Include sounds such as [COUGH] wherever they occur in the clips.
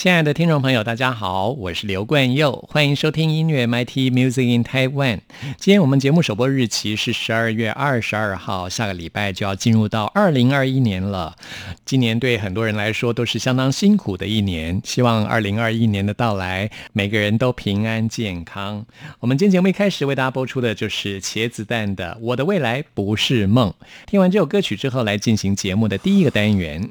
亲爱的听众朋友，大家好，我是刘冠佑，欢迎收听音乐 MT Music in Taiwan。今天我们节目首播日期是十二月二十二号，下个礼拜就要进入到二零二一年了。今年对很多人来说都是相当辛苦的一年，希望二零二一年的到来，每个人都平安健康。我们今天节目一开始为大家播出的就是茄子蛋的《我的未来不是梦》。听完这首歌曲之后，来进行节目的第一个单元。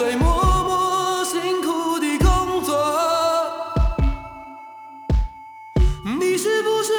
在，默默辛苦的工作。你是不是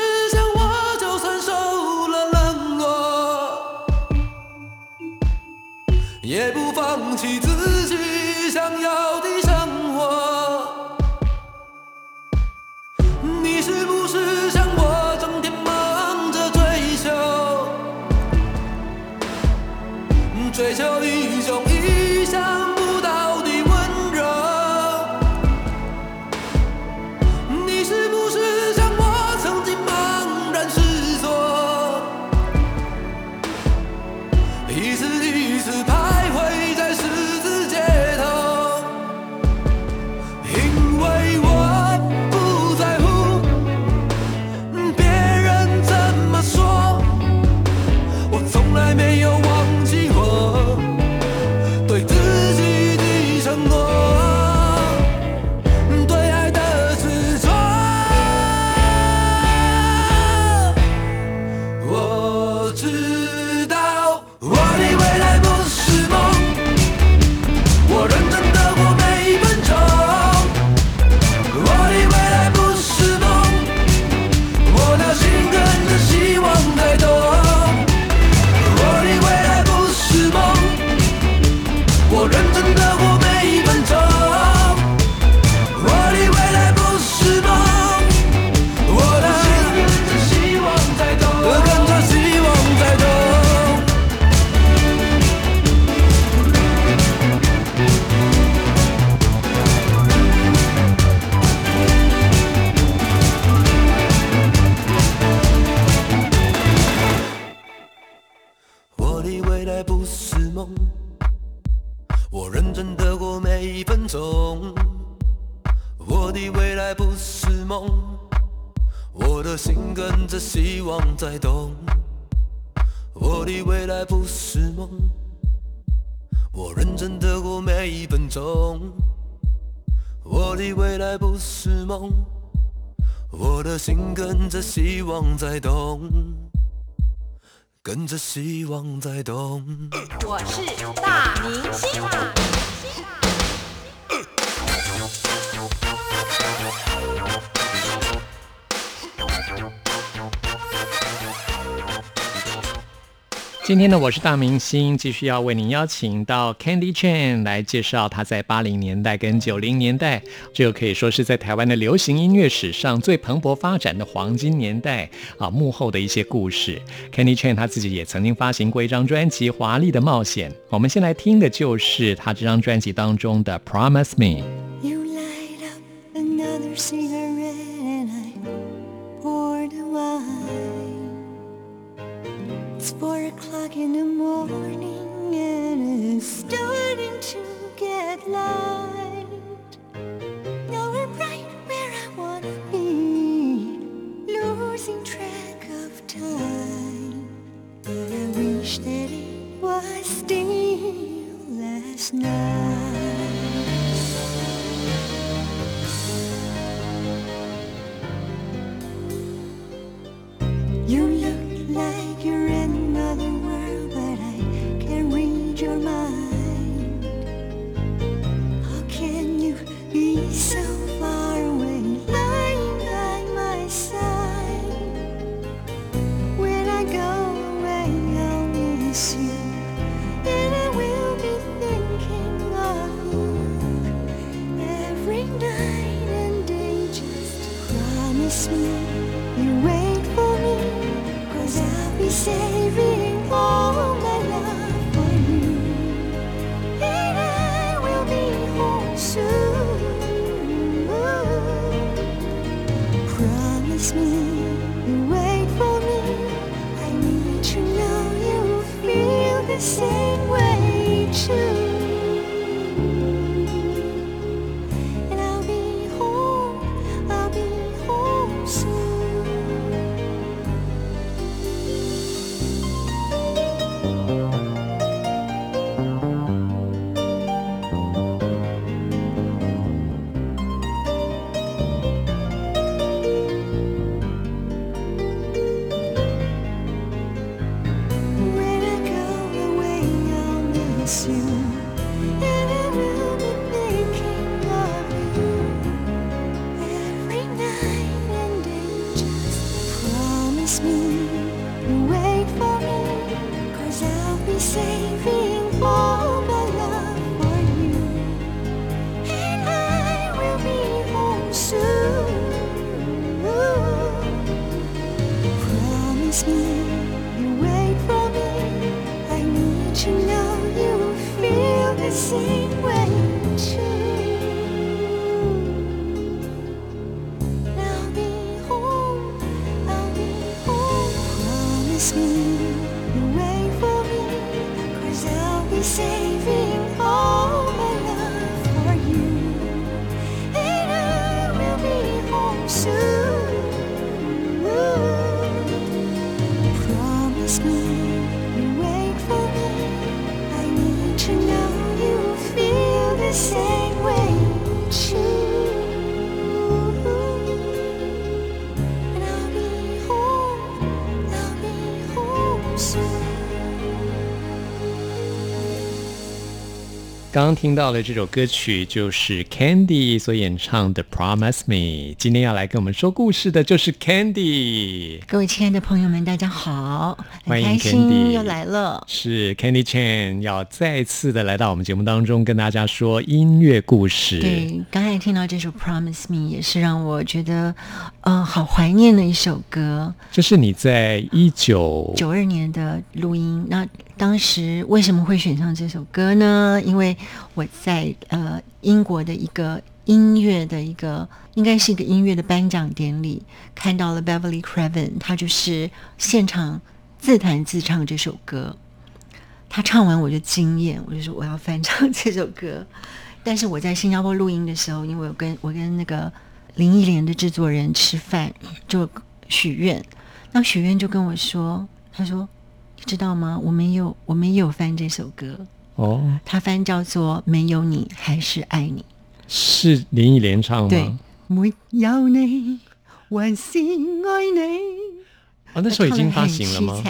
希望在动。我是今天呢，我是大明星，继续要为您邀请到 Candy Chan 来介绍他在八零年代跟九零年代，这个可以说是在台湾的流行音乐史上最蓬勃发展的黄金年代啊，幕后的一些故事。Candy Chan 他自己也曾经发行过一张专辑《华丽的冒险》，我们先来听的就是他这张专辑当中的《Promise Me》。You light up another Promise me you wait for me. I need to know You feel the same way too. 刚刚听到的这首歌曲就是 Candy 所演唱的《Promise Me》。今天要来跟我们说故事的就是 Candy，各位亲爱的朋友们，大家好，欢迎 Candy 心又来了。是 Candy Chan 要再次的来到我们节目当中，跟大家说音乐故事。对，刚才听到这首《Promise Me》，也是让我觉得，呃，好怀念的一首歌。这是你在一九九二年的录音，那当时为什么会选上这首歌呢？因为我在呃英国的一个音乐的一个，应该是一个音乐的颁奖典礼，看到了 Beverly Craven，他就是现场自弹自唱这首歌。他唱完我就惊艳，我就说我要翻唱这首歌。但是我在新加坡录音的时候，因为我跟我跟那个林忆莲的制作人吃饭，就许愿，那许愿就跟我说，他说你知道吗？我们也有我们也有翻这首歌，哦，他翻叫做《没有你还是爱你》。是林忆莲唱吗？对，没有你还是爱你。哦，那时候已经发行了吗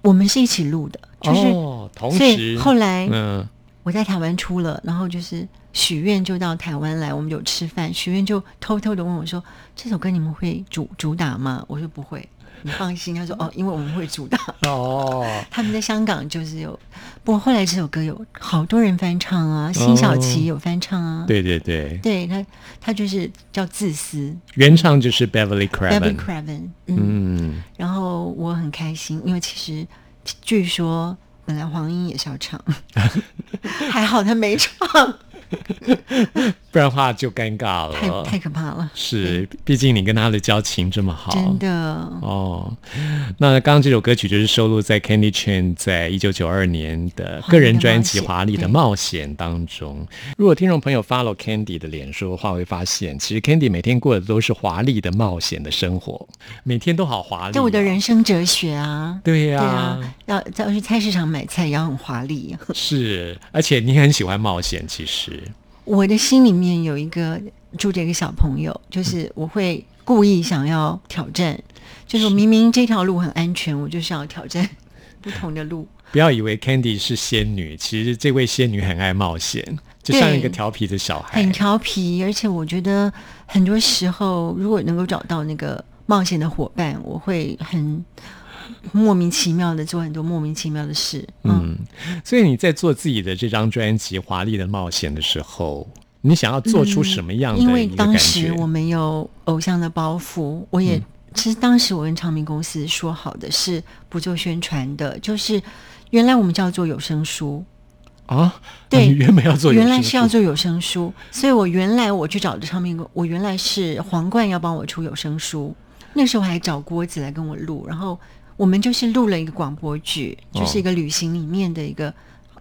我们是一起录的，就是、哦，同所以时后来嗯，我在台湾出了，然后就是许愿就到台湾来，我们有吃饭，许愿就偷偷的问我说：“这首歌你们会主主打吗？”我说不会，你放心。他说：“哦，因为我们会主打。”哦，[LAUGHS] 他们在香港就是有，不过后来这首歌有好多人翻唱啊，辛晓琪有翻唱啊，对对对，对他他就是叫自私。原唱就是 Beverly Beverly Craven。Craven，嗯，嗯，然后我很开心，因为其实据说本来黄英也是要唱，[LAUGHS] 还好他没唱，[LAUGHS] 不然的话就尴尬了。太太可怕了，是，毕竟你跟他的交情这么好，真的。哦，那刚刚这首歌曲就是收录在 Candy Chan 在一九九二年的个人专辑《华丽的冒险》当中。如果听众朋友 follow Candy 的脸书的话，会发现其实 Candy 每天过的都是华丽的冒险的生活，每天都好华丽、哦这我的，人生哲学啊，对呀、要要去菜市场买菜也要很华丽。是，而且你很喜欢冒险，其实我的心里面有一个住着一个小朋友，就是我会故意想要挑战，就是明明这条路很安全，我就是要挑战 [LAUGHS] 不同的路。不要以为 Candy 是仙女，其实这位仙女很爱冒险，就像一个对调皮的小孩很。调皮，而且我觉得很多时候，如果能够找到那个冒险的伙伴，我会很莫名其妙的做很多莫名其妙的事。嗯，所以你在做自己的这张专辑《华丽的冒险》的时候，你想要做出什么样的因为当时？我没有偶像的包袱，我也、其实当时我跟唱片公司说好的是不做宣传的，就是原来我们叫做有声书，啊，对。原本要做原来是要做有声书，所以我原来我去找的唱片公，我原来是皇冠要帮我出有声书，那时候还找郭子来跟我录，然后我们就是录了一个广播剧，哦就是一个旅行里面的一个。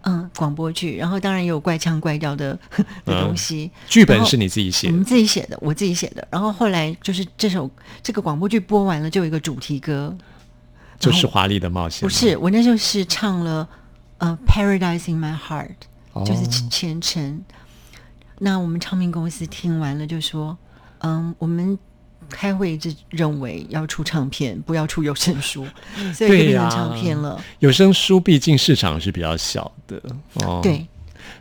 嗯，广播剧，然后当然也有怪腔怪调的 [LAUGHS] 的东西。剧本是你自己写的我们自己写的，我自己写的。然后后来就是这首这个广播剧播完了，就有一个主题歌，就是《华丽的冒险》。不是我那时候是唱了呃《Paradise in My Heart》，哦就是虔诚。那我们唱片公司听完了就说，嗯，我们开会一直认为要出唱片，不要出有声书，[LAUGHS] 所以就变成唱片了。有声书毕竟市场是比较小的哦，，对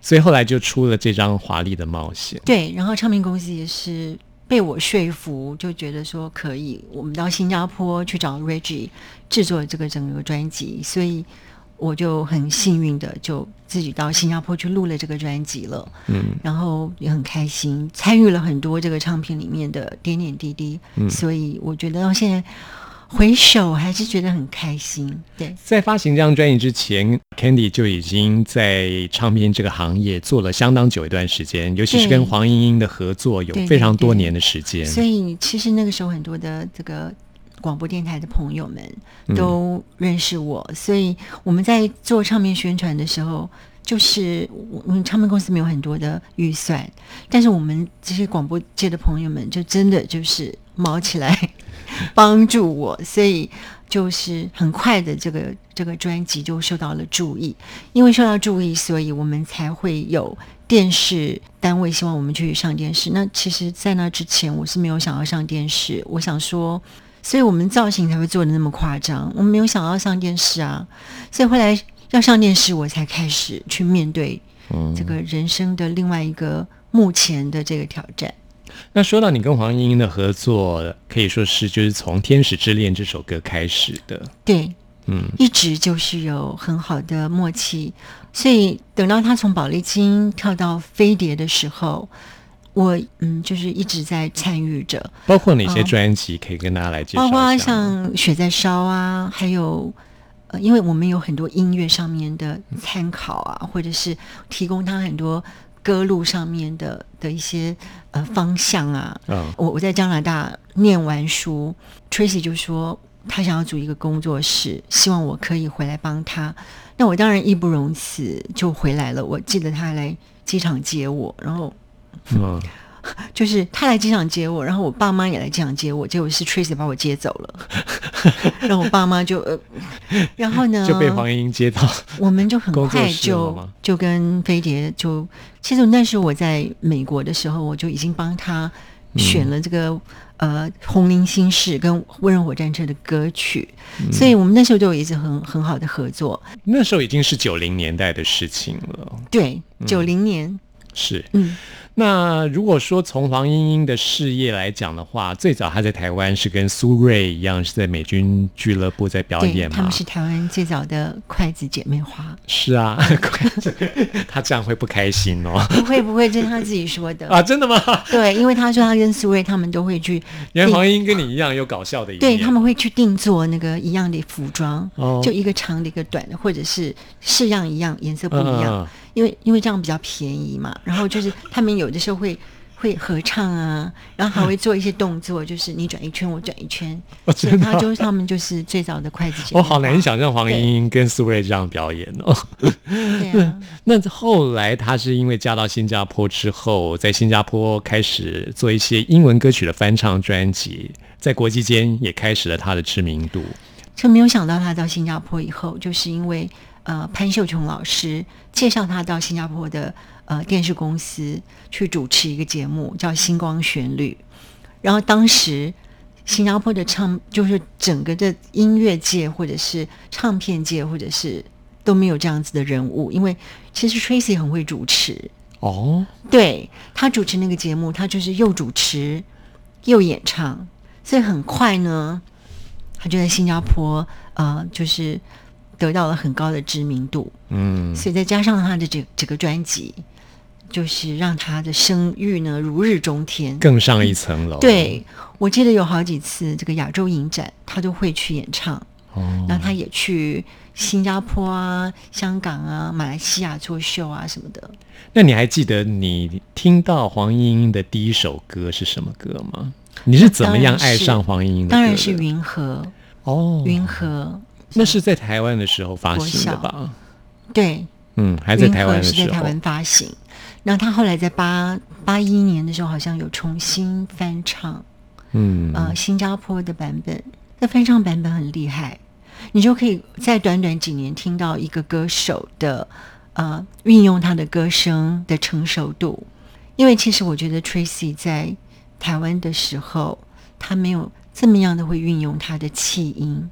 所以后来就出了这张华丽的冒险。对，然后唱片公司也是被我说服，就觉得说可以，我们到新加坡去找 Reggie 制作这个整个专辑，所以我就很幸运的就自己到新加坡去录了这个专辑了。嗯，然后也很开心，参与了很多这个唱片里面的点点滴滴，嗯所以我觉得到现在回首还是觉得很开心。对，在发行这张专辑之前，Candy 就已经在唱片这个行业做了相当久一段时间，尤其是跟黄莺莺的合作有非常多年的时间。所以其实那个时候很多的这个广播电台的朋友们嗯都认识我，所以我们在做唱片宣传的时候。就是我们唱片公司没有很多的预算，但是我们这些广播界的朋友们就真的就是毛起来 [LAUGHS] 帮助我，所以就是很快的这个这个专辑就受到了注意，因为受到注意，所以我们才会有电视单位希望我们去上电视。那其实，在那之前，我是没有想要上电视。我想说，所以我们造型才会做的那么夸张，我们没有想要上电视啊。所以后来要上电视，我才开始去面对这个人生的另外一个目前的这个挑战。那说到你跟黄莺莺的合作，可以说是就是从《天使之恋》这首歌开始的。对，嗯，一直就是有很好的默契，所以等到他从宝丽金跳到飞碟的时候，我嗯就是一直在参与着，包括哪些哦专辑可以跟大家来介绍包括？像雪在烧啊，还有。呃，因为我们有很多音乐上面的参考啊，或者是提供他很多歌路上面的的一些呃方向啊，嗯我我在加拿大念完书，Tracy 就说他想要组一个工作室，希望我可以回来帮他。那我当然义不容辞，就回来了。我记得他还来机场接我，然后嗯，[LAUGHS] 就是他来机场接我，然后我爸妈也来机场接我，结果是 Tracy 把我接走了，[LAUGHS] 然后我爸妈就呃，然后呢就被黄莺莺接到。我们就很快就就跟飞碟就，其实那时候我在美国的时候，我就已经帮他选了这个、呃《红菱心事》跟《温柔火战车》的歌曲，所以我们那时候就有一直很很好的合作。那时候已经是九零年代的事情了。对，九零年，是，嗯，那如果说从黄莺莺的事业来讲的话，最早她在台湾是跟苏芮一样，是在美军俱乐部在表，演嘛他们？是台湾最早的筷子姐妹花。是啊，[LAUGHS] 她这样会不开心哦。不会不会，这是他自己说的。[LAUGHS] 啊，真的吗？对，因为她说她跟苏芮他们都会去原来定黄莺莺跟你一样有搞笑的一面。对他们会去定做那个一样的服装，哦就一个长的，一个短的，或者是式样一样，颜色不一样，因为因为这样比较便宜嘛。然后就是 [LAUGHS] 他们有的时候会会合唱啊，然后还会做一些动作，就是你转一圈，我转一圈，[LAUGHS] 哦所以他就是他们就是最早的筷子姐我。好难想象黄莺莺跟苏芮这样表演哦。对啊，[LAUGHS] 那后来她是因为嫁到新加坡之后，在新加坡开始做一些英文歌曲的翻唱专辑，在国际间也开始了她的知名度。就没有想到他到新加坡以后，就是因为呃潘秀琼老师介绍他到新加坡的呃电视公司去主持一个节目，叫《星光旋律》。然后当时新加坡的唱就是整个的音乐界或者是唱片界或者是都没有这样子的人物，因为其实 Tracy 很会主持，哦，对他主持那个节目，他就是又主持又演唱，所以很快呢，他就在新加坡呃，就是得到了很高的知名度。嗯，所以再加上他的这这个专辑，就是让他的声誉呢如日中天。更上一层楼。对我记得有好几次这个亚洲影展，他都会去演唱。哦，那他也去新加坡啊、香港啊、马来西亚做秀啊什么的。那你还记得你听到黄莺莺的第一首歌是什么歌吗？你是怎么样爱上黄莺莺的的？当然是云和，哦，云和那是在台湾的时候发行的吧？对，嗯，还在台湾的时候。是在台湾发行。那他后来在八八一年的时候，好像有重新翻唱，嗯，呃，新加坡的版本。那翻唱版本很厉害，你就可以在短短几年听到一个歌手的呃运用他的歌声的成熟度。因为其实我觉得 Tracy 在台湾的时候，他没有这么样的会运用他的气音，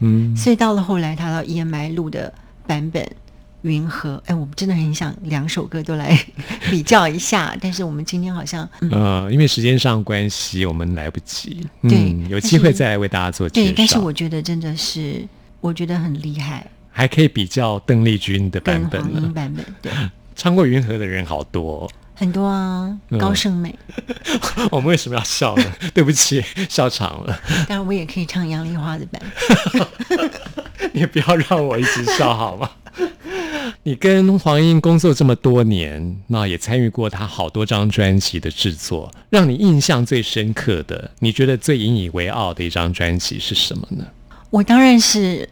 嗯，所以到了后来，他到 EMI 录的版本《云和》，哎，我们真的很想两首歌都来比较一下，但是我们今天好像，嗯，呃，因为时间上关系，我们来不及。对嗯，有机会再来为大家做介绍。，对但是我觉得真的是，我觉得很厉害，还可以比较邓丽君的版本对，[LAUGHS] 唱过《云和》的人好多、哦，很多啊，嗯高胜美，[LAUGHS] 我们为什么要笑呢？[LAUGHS] 对不起，笑场了。当然我也可以唱杨丽花的版本。[LAUGHS] 你不要让我一直笑好吗？你跟黄英工作这么多年，那也参与过他好多张专辑的制作，让你印象最深刻的，你觉得最引以为傲的一张专辑是什么呢？我当然是嗯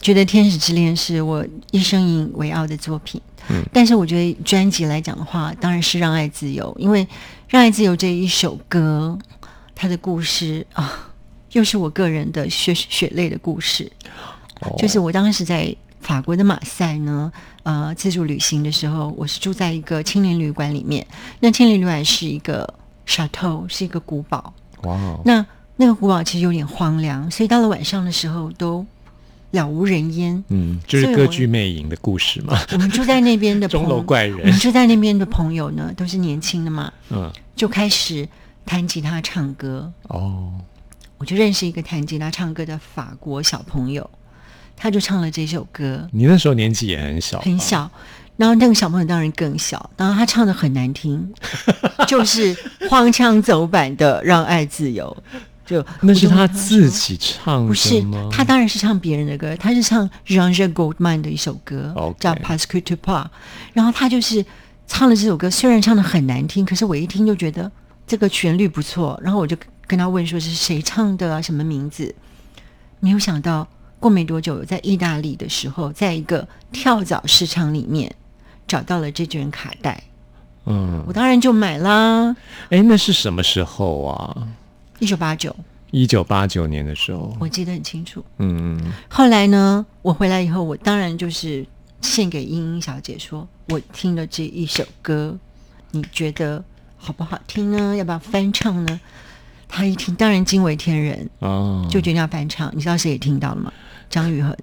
觉得《天使之恋》是我一生引以为傲的作品。嗯但是我觉得专辑来讲的话，当然是《让爱自由》，因为《让爱自由》这一首歌，它的故事啊，又是我个人的血血泪的故事。哦就是我当时在法国的马赛呢，呃，自助旅行的时候，我是住在一个青年旅馆里面。那青年旅馆是一个 chateau，是一个古堡。哇哦，那那个古堡其实有点荒凉，所以到了晚上的时候都了无人烟。嗯，就是歌剧魅影的故事嘛。我们住在那边的钟朋楼怪人我们住在那边的朋友呢，都是年轻的嘛，嗯，就开始弹吉他唱歌。哦，我就认识一个弹吉他唱歌的法国小朋友，他就唱了这首歌，你那时候年纪也很小，很。小。然后那个小朋友当然更小，然后他唱的很难听，就是荒腔走板的《让爱自由》，就那是他自己唱的不是？，他当然是唱别人的歌，他是唱 Jean-Jacques Goldman 的一首歌叫《Parce que tu pas》，然后他就是唱了这首歌，虽然唱的很难听，可是我一听就觉得这个旋律不错，然后我就跟他问说是谁唱的啊，什么名字？没有想到过没多久，在意大利的时候，在一个跳蚤市场里面找到了这卷卡带，嗯我，当然就买啦。哎，那是什么时候啊？一九八九，一九八九年的时候。我记得很清楚。嗯，后来呢，我回来以后，我当然就是献给英英小姐说，我听了这一首歌，你觉得好不好听呢？要不要翻唱呢？她一听，当然惊为天人，哦，就决定要翻唱。你知道谁也听到了吗？张宇恒。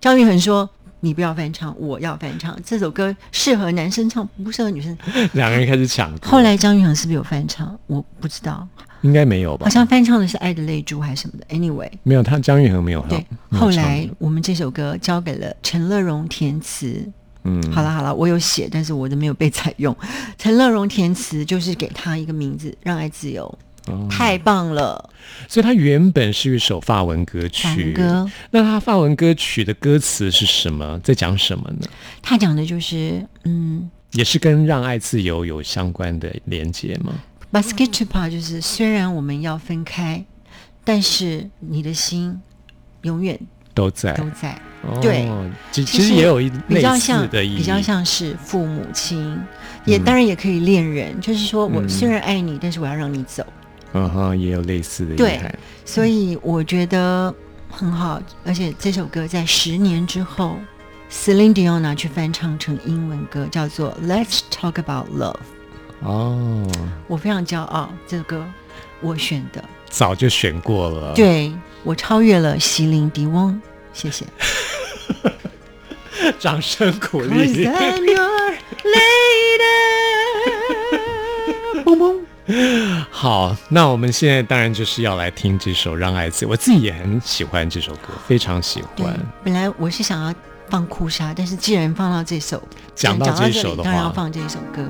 张宇恒说：“你不要翻唱，我要翻唱。这首歌适合男生唱，不适合女生。[LAUGHS] 两个人开始抢。后来张宇恒是不是有翻唱？我不知道，应该没有吧？好像翻唱的是《爱的泪珠》还是什么的。Anyway，没有，他张玉恒没有。对，后来我们这首歌交给了陈乐融填词。嗯，好了好了，我有写，但是我的没有被采用。陈乐融填词就是给他一个名字，《让爱自由》，哦太棒了。所以它原本是一首法文歌曲。法文歌，那它法文歌曲的歌词是什么？在讲什么呢？他讲的就是，嗯也是跟让爱自由有相关的连接吗？，basket to part 就是虽然我们要分开，但是你的心永远都在。都在。哦对，其其实也有一比较像的意义，比较像是父母亲，也当然也可以恋人，就是说我嗯虽然爱你，但是我要让你走。嗯哼，也有类似的意对。所以我觉得很好，而且这首歌在十年之后，Celine Dion 拿去翻唱成英文歌，叫做《Let's Talk About Love》。哦，我非常骄傲，这个歌我选的，早就选过了。，对我超越了席琳迪翁，谢谢。[LAUGHS] 掌声鼓励。[LAUGHS] 好，那我们现在当然就是要来听这首《让爱自由》，我自己也很喜欢这首歌，非常喜欢。，本来我是想要放哭砂，但是既然放到这首，讲到这首的话当然要放这首歌。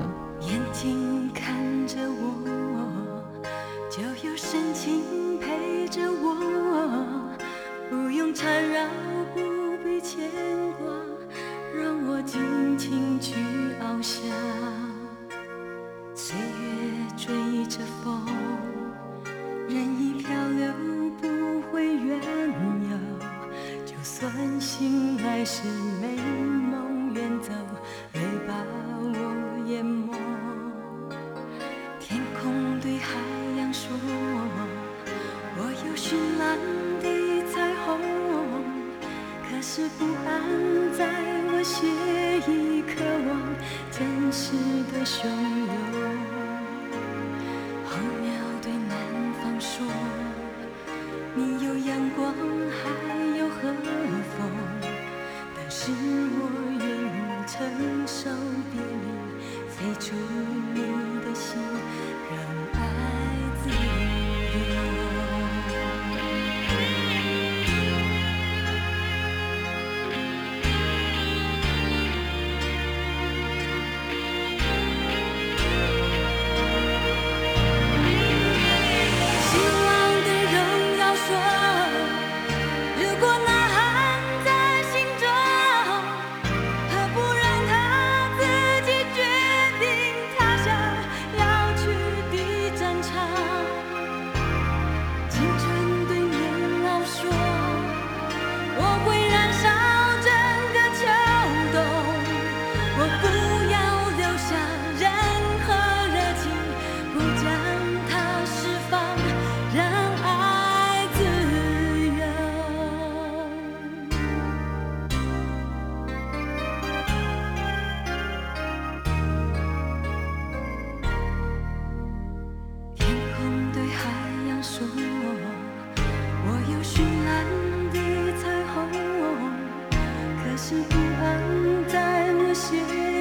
是不安在我心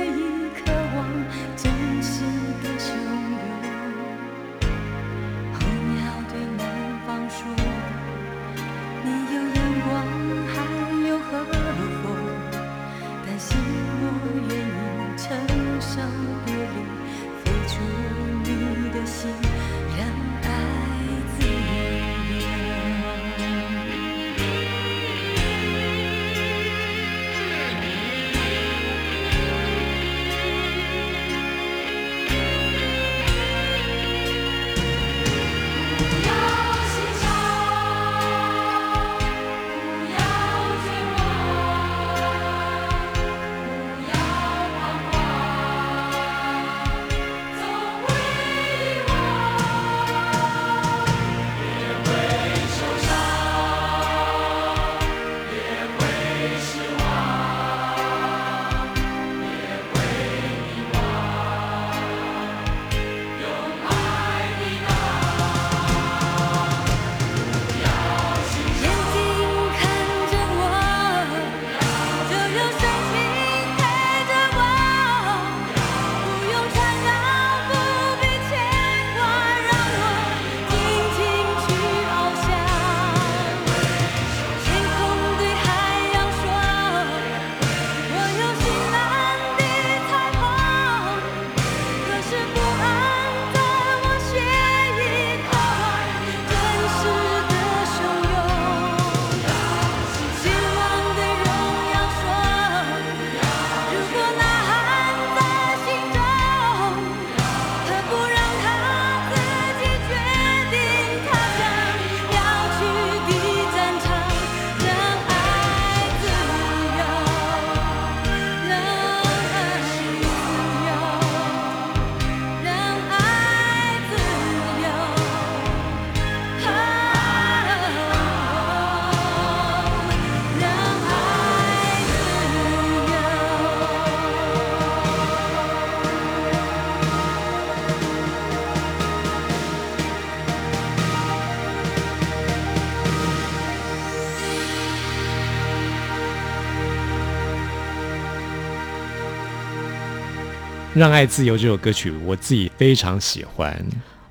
让爱自由》这首歌曲，我自己非常喜欢。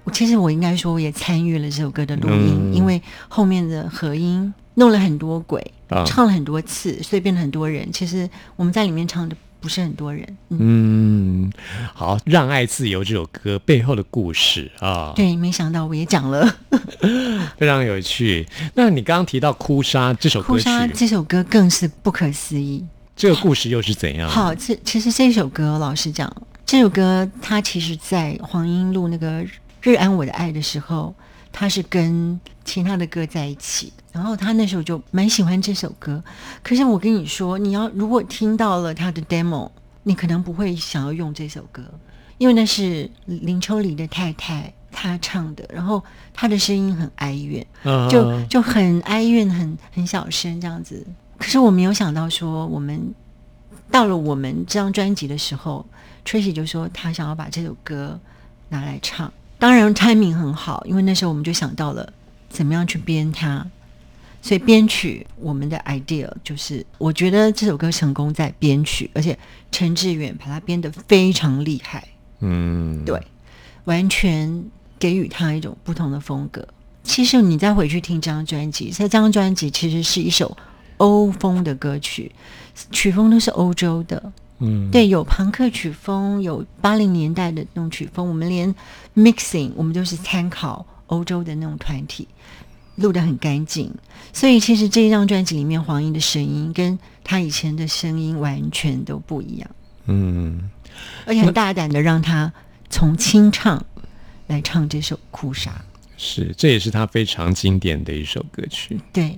我其实我应该说，我也参与了这首歌的录音，嗯因为后面的合音弄了很多轨，啊唱了很多次，所以变了很多人。其实我们在里面唱的不是很多人，嗯，嗯，好，《让爱自由》这首歌背后的故事啊，对，没想到我也讲了 [LAUGHS] 非常有趣。那你刚刚提到《哭砂》这首《歌曲，砂》这首歌更是不可思议。这个故事又是怎样？好，这其实这首歌，老实讲，这首歌它其实在黄莺录那个《日安我的爱》的时候，它是跟其他的歌在一起，然后他那时候就蛮喜欢这首歌。可是我跟你说，你要如果听到了他的 demo，你可能不会想要用这首歌，因为那是林秋离的太太她唱的，然后她的声音很哀怨，嗯就就很哀怨，很很小声这样子。可是我没有想到说，我们到了我们这张专辑的时候，Tracy 就说他想要把这首歌拿来唱。当然 timing 很好，因为那时候我们就想到了怎么样去编它。所以编曲我们的 idea 就是，我觉得这首歌成功在编曲，而且陈志远把它编得非常厉害，嗯，对，完全给予他一种不同的风格。其实你再回去听这张专辑，这张专辑其实是一首欧风的歌曲，曲风都是欧洲的，嗯，对，有朋克曲风，有八零年代的那种曲风，我们连 mixing 我们都是参考欧洲的那种团体，录得很干净。所以其实这一张专辑里面，黄英的声音跟他以前的声音完全都不一样，嗯，而且很大胆的让他从清唱来唱这首《哭砂》。是，这也是他非常经典的一首歌曲。对，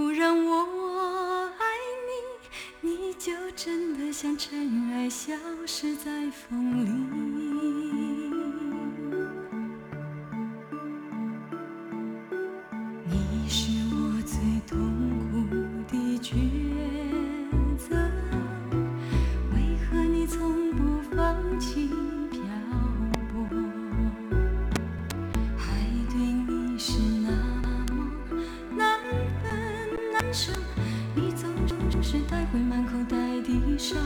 不让我爱你，你就真的像尘埃，消失在风里。你是我最痛苦的抉择，为何你从不放弃你总是带回满口袋的伤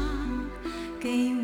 给我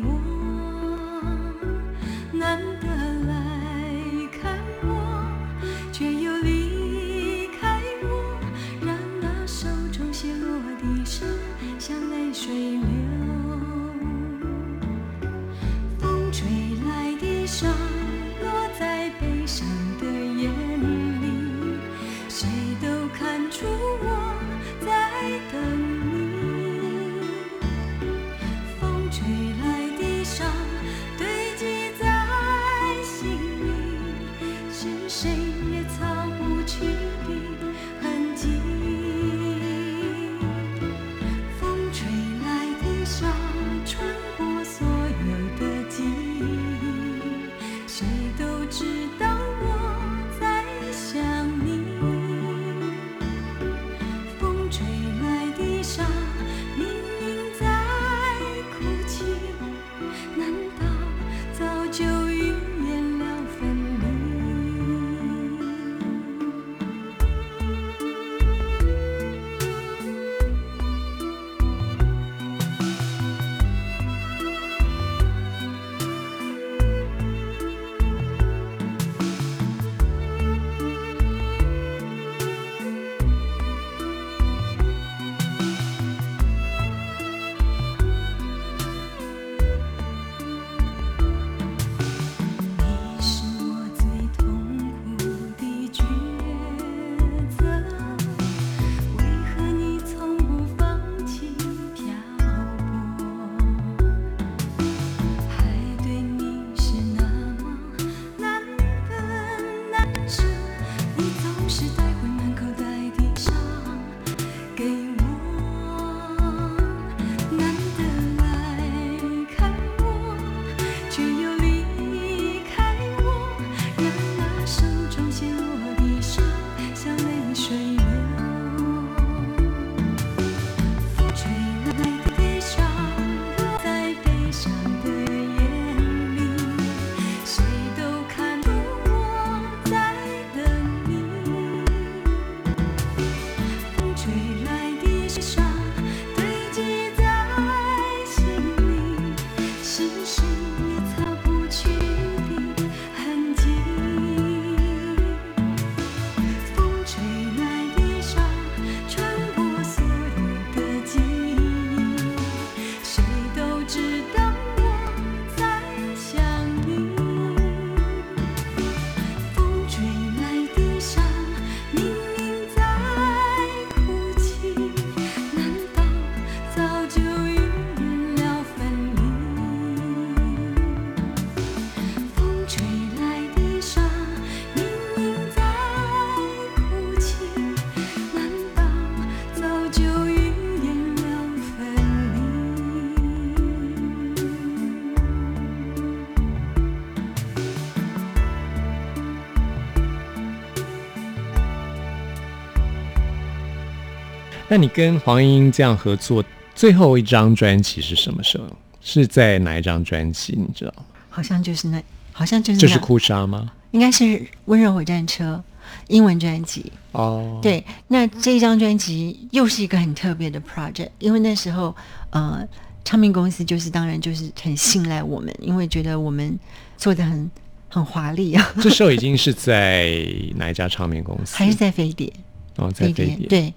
那你跟黄英这样合作，最后一张专辑是什么时候？是在哪一张专辑？你知道吗？好像就是那，好像就是那就是哭砂吗？应该是《温柔火战车》英文专辑。哦，，对，那这一张专辑又是一个很特别的 project，因为那时候呃，唱片公司就是当然就是很信赖我们，因为觉得我们做的很很华丽啊，[LAUGHS] 这时候已经是在哪一家唱片公司？还是在飞碟，哦，在飞碟。，对，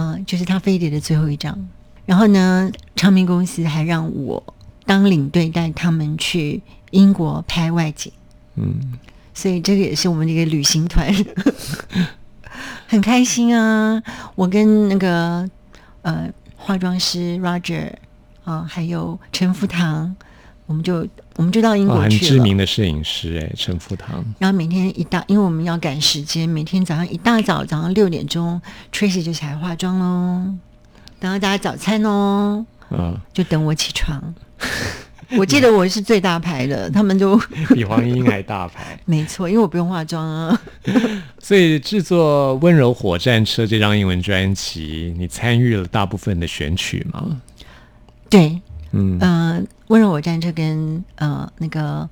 嗯、就是他飞碟的最后一张。然后呢，唱片公司还让我当领队带他们去英国拍外景。嗯，所以这个也是我们的一个旅行团，[LAUGHS] 很开心啊！我跟那个呃化妆师 Roger 啊、还有陈福堂，我们就我们就到英哦，很国去了。知名的摄影师哎，陈福堂。然后每天一大，因为我们要赶时间，每天早上一大早，早上六点钟，Tracy 就起来化妆喽，等到大家早餐喽，嗯，就等我起床。[LAUGHS] 我记得我是最大牌的，他们就 [LAUGHS] 比黄莺还大牌。[LAUGHS] 没错，因为我不用化妆啊。所以制作《温柔火战车》这张英文专辑，你参与了大部分的选曲吗？对，嗯。呃，温柔我战车跟呃那个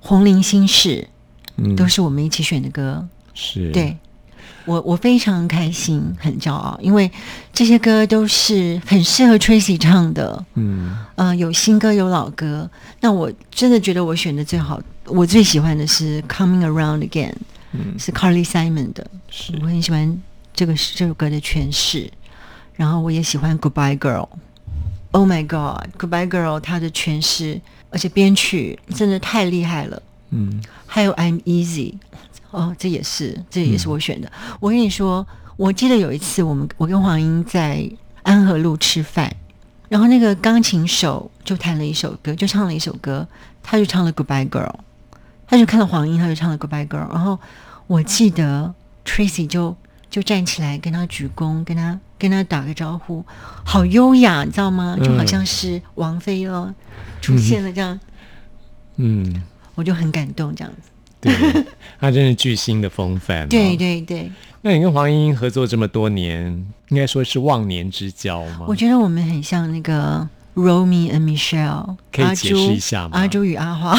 红菱心事嗯，都是我们一起选的歌。是，对。我我非常开心，很骄傲，因为这些歌都是很适合 Tracy 唱的。嗯。呃，有新歌有老歌。那我真的觉得我选的最好，我最喜欢的是《Coming Around Again》，嗯。是 Carly Simon 的，是。我很喜欢这个这首歌的诠释。然后我也喜欢《Goodbye Girl》，Oh my God，《Goodbye Girl》它的诠释，而且编曲真的太厉害了。嗯还有 I'm Easy，哦，这也是这也是我选的。我跟你说，我记得有一次我们我跟黄英在安和路吃饭，然后那个钢琴手就弹了一首歌，就唱了一首歌，他就唱了 Goodbye Girl，他就看到黄英，他就唱了 Goodbye Girl，然后我记得 Tracy 就就站起来跟他鞠躬，跟他跟他打个招呼，好优雅，你知道吗？就好像是王菲哦出现了这样，嗯，我就很感动这样子。对，他真是巨星的风范、哦。对。对对，那你跟黄莺莺合作这么多年，应该说是忘年之交吗？我觉得我们很像那个 Romy and Michelle，阿可以解释朱一下吗阿朱与阿花，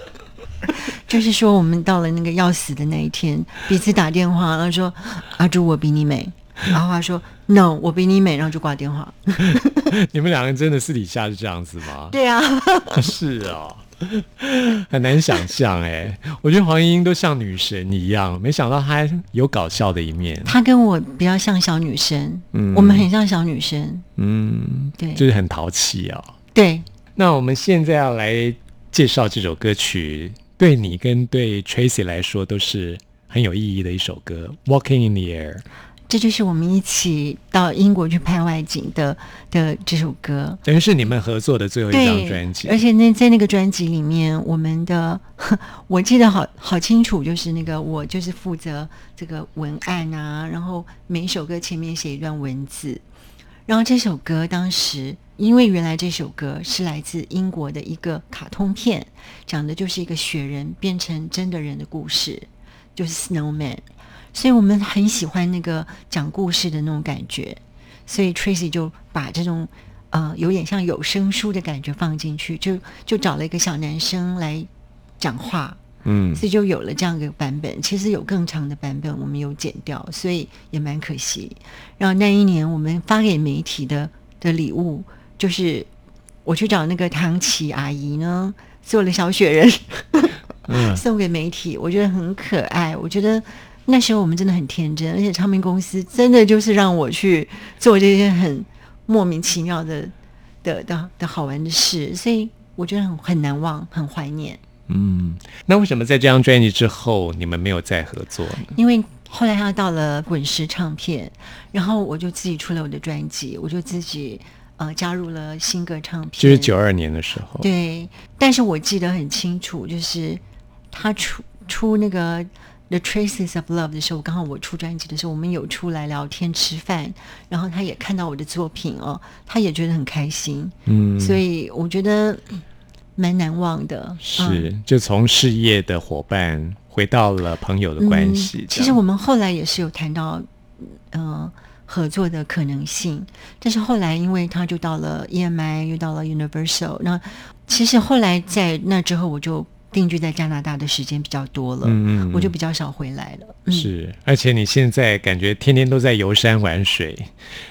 [LAUGHS] 就是说我们到了那个要死的那一天，彼此打电话，然后说阿朱我比你美，阿花说 No 我比你美，然后就挂电话。[LAUGHS] 你们两个人真的私底下是这样子吗？对啊，[LAUGHS] 是哦，很难想象哎。我觉得黄莺莺都像女神一样，没想到她有搞笑的一面。她跟我比较像小女生，嗯我们很像小女生，嗯，对就是很淘气哦。对。那我们现在要来介绍这首歌曲，对你跟对 Tracy 来说都是很有意义的一首歌，《Walking in the Air》。这就是我们一起到英国去拍外景的的这首歌。等于是你们合作的最后一张专辑，而且那在那个专辑里面，我们的我记得好好清楚，就是那个我就是负责这个文案啊，然后每一首歌前面写一段文字。然后这首歌当时，因为原来这首歌是来自英国的一个卡通片，讲的就是一个雪人变成真的人的故事，就是 Snowman。所以我们很喜欢那个讲故事的那种感觉，所以 Tracy 就把这种呃有点像有声书的感觉放进去，就就找了一个小男生来讲话，嗯所以就有了这样一个版本。其实有更长的版本，我们有剪掉，所以也蛮可惜。然后那一年我们发给媒体的的礼物，就是我去找那个唐琪阿姨呢，做了小雪人。嗯 [LAUGHS] 送给媒体，我觉得很可爱。我觉得那时候我们真的很天真，而且唱片公司真的就是让我去做这些很莫名其妙的的的的好玩的事，所以我觉得很很难忘，很怀念。嗯。那为什么在这张专辑之后你们没有再合作呢？因为后来他到了滚石唱片，然后我就自己出了我的专辑，我就自己呃加入了新歌唱片，就是九二年的时候，对，但是我记得很清楚，就是他出出那个《The Traces of Love》的时候，刚好我出专辑的时候，我们有出来聊天吃饭，然后他也看到我的作品哦，他也觉得很开心，嗯，所以我觉得嗯蛮难忘的。嗯是就从事业的伙伴回到了朋友的关系嗯。其实我们后来也是有谈到，嗯、合作的可能性。但是后来，因为他就到了 EMI，又到了 Universal，那其实后来在那之后，我就定居在加拿大的时间比较多了，嗯嗯嗯我就比较少回来了。嗯，是，而且你现在感觉天天都在游山玩水，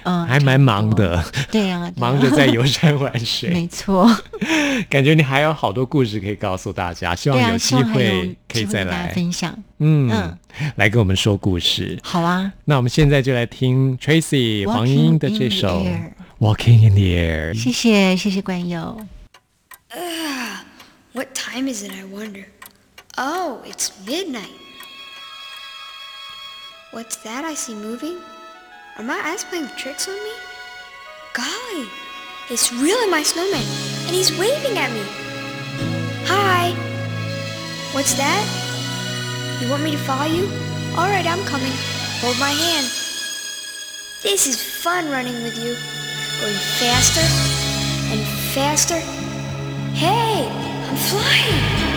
嗯还蛮忙。的，对呀、对啊 [LAUGHS] 忙着在游山玩水，[LAUGHS] 没错。[LAUGHS] 感觉你还有好多故事可以告诉大家，希望有机会可以再来，分享。嗯嗯，来跟我们说故事。好啊，那我们现在就来听 Tracy 黄莺莺的这首 Walking in the Air《。谢谢谢谢关佑。What time is it, I wonder? Oh, it's midnight. What's that I see moving? Are my eyes playing tricks on me? Golly, it's really my snowman, and he's waving at me. Hi. What's that? You want me to follow you? All right, I'm coming. Hold my hand. This is fun running with you. Going faster and faster. Hey, I'm flying.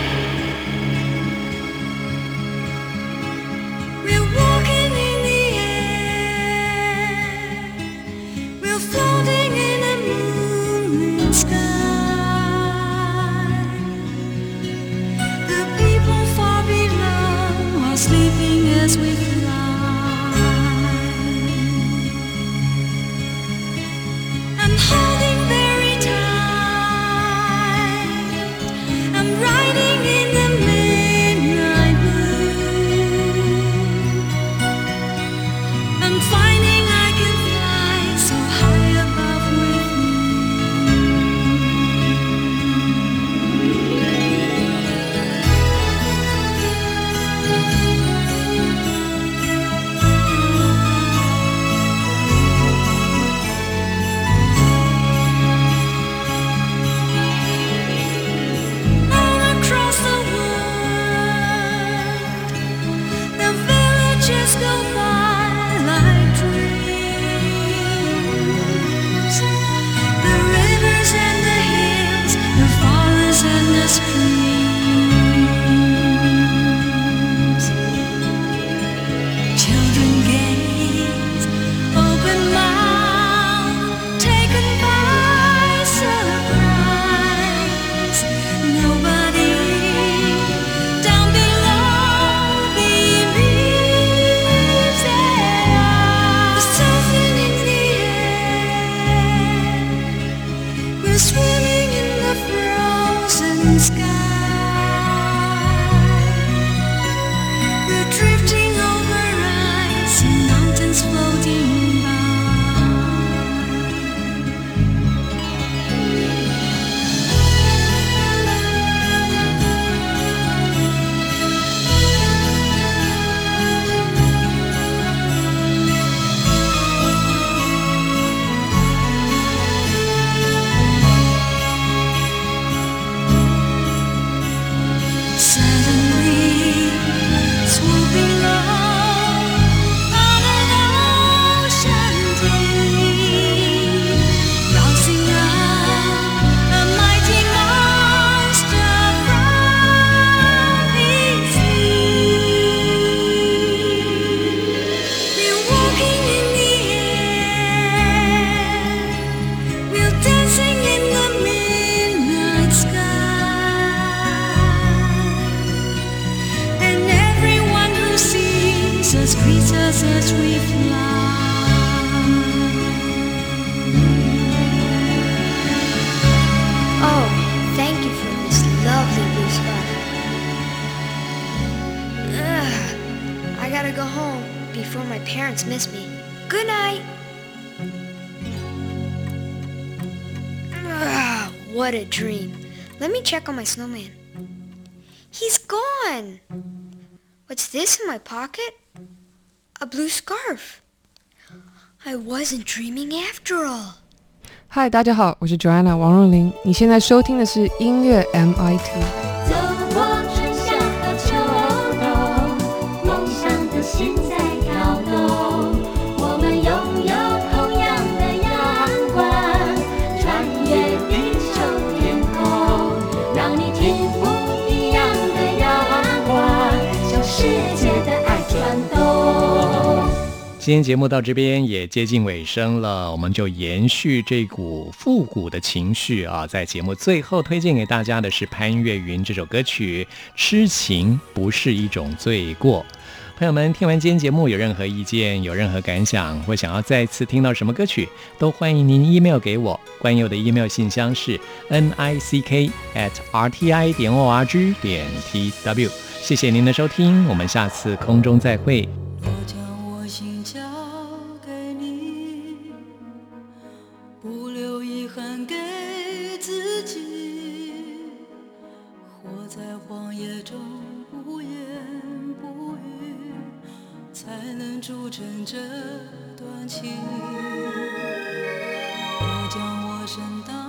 Let me check on my snowman. He's gone. What's this in my pocket? A blue scarf. I wasn't dreaming after all. 嗨，大家好，我是 Joanna 王若琳。你现在收听的是音乐 MIT。 今天节目到这边也接近尾声了，我们就延续这股复古的情绪啊，在节目最后推荐给大家的是潘越云这首歌曲《痴情不是一种罪过》。朋友们，听完今天节目有任何意见、有任何感想，或想要再次听到什么歌曲，都欢迎您 email 给我。关佑的 email 信箱是 n i c k at r t i 点 o r g 点 t w。谢谢您的收听，我们下次空中再会。这段情。我将我生到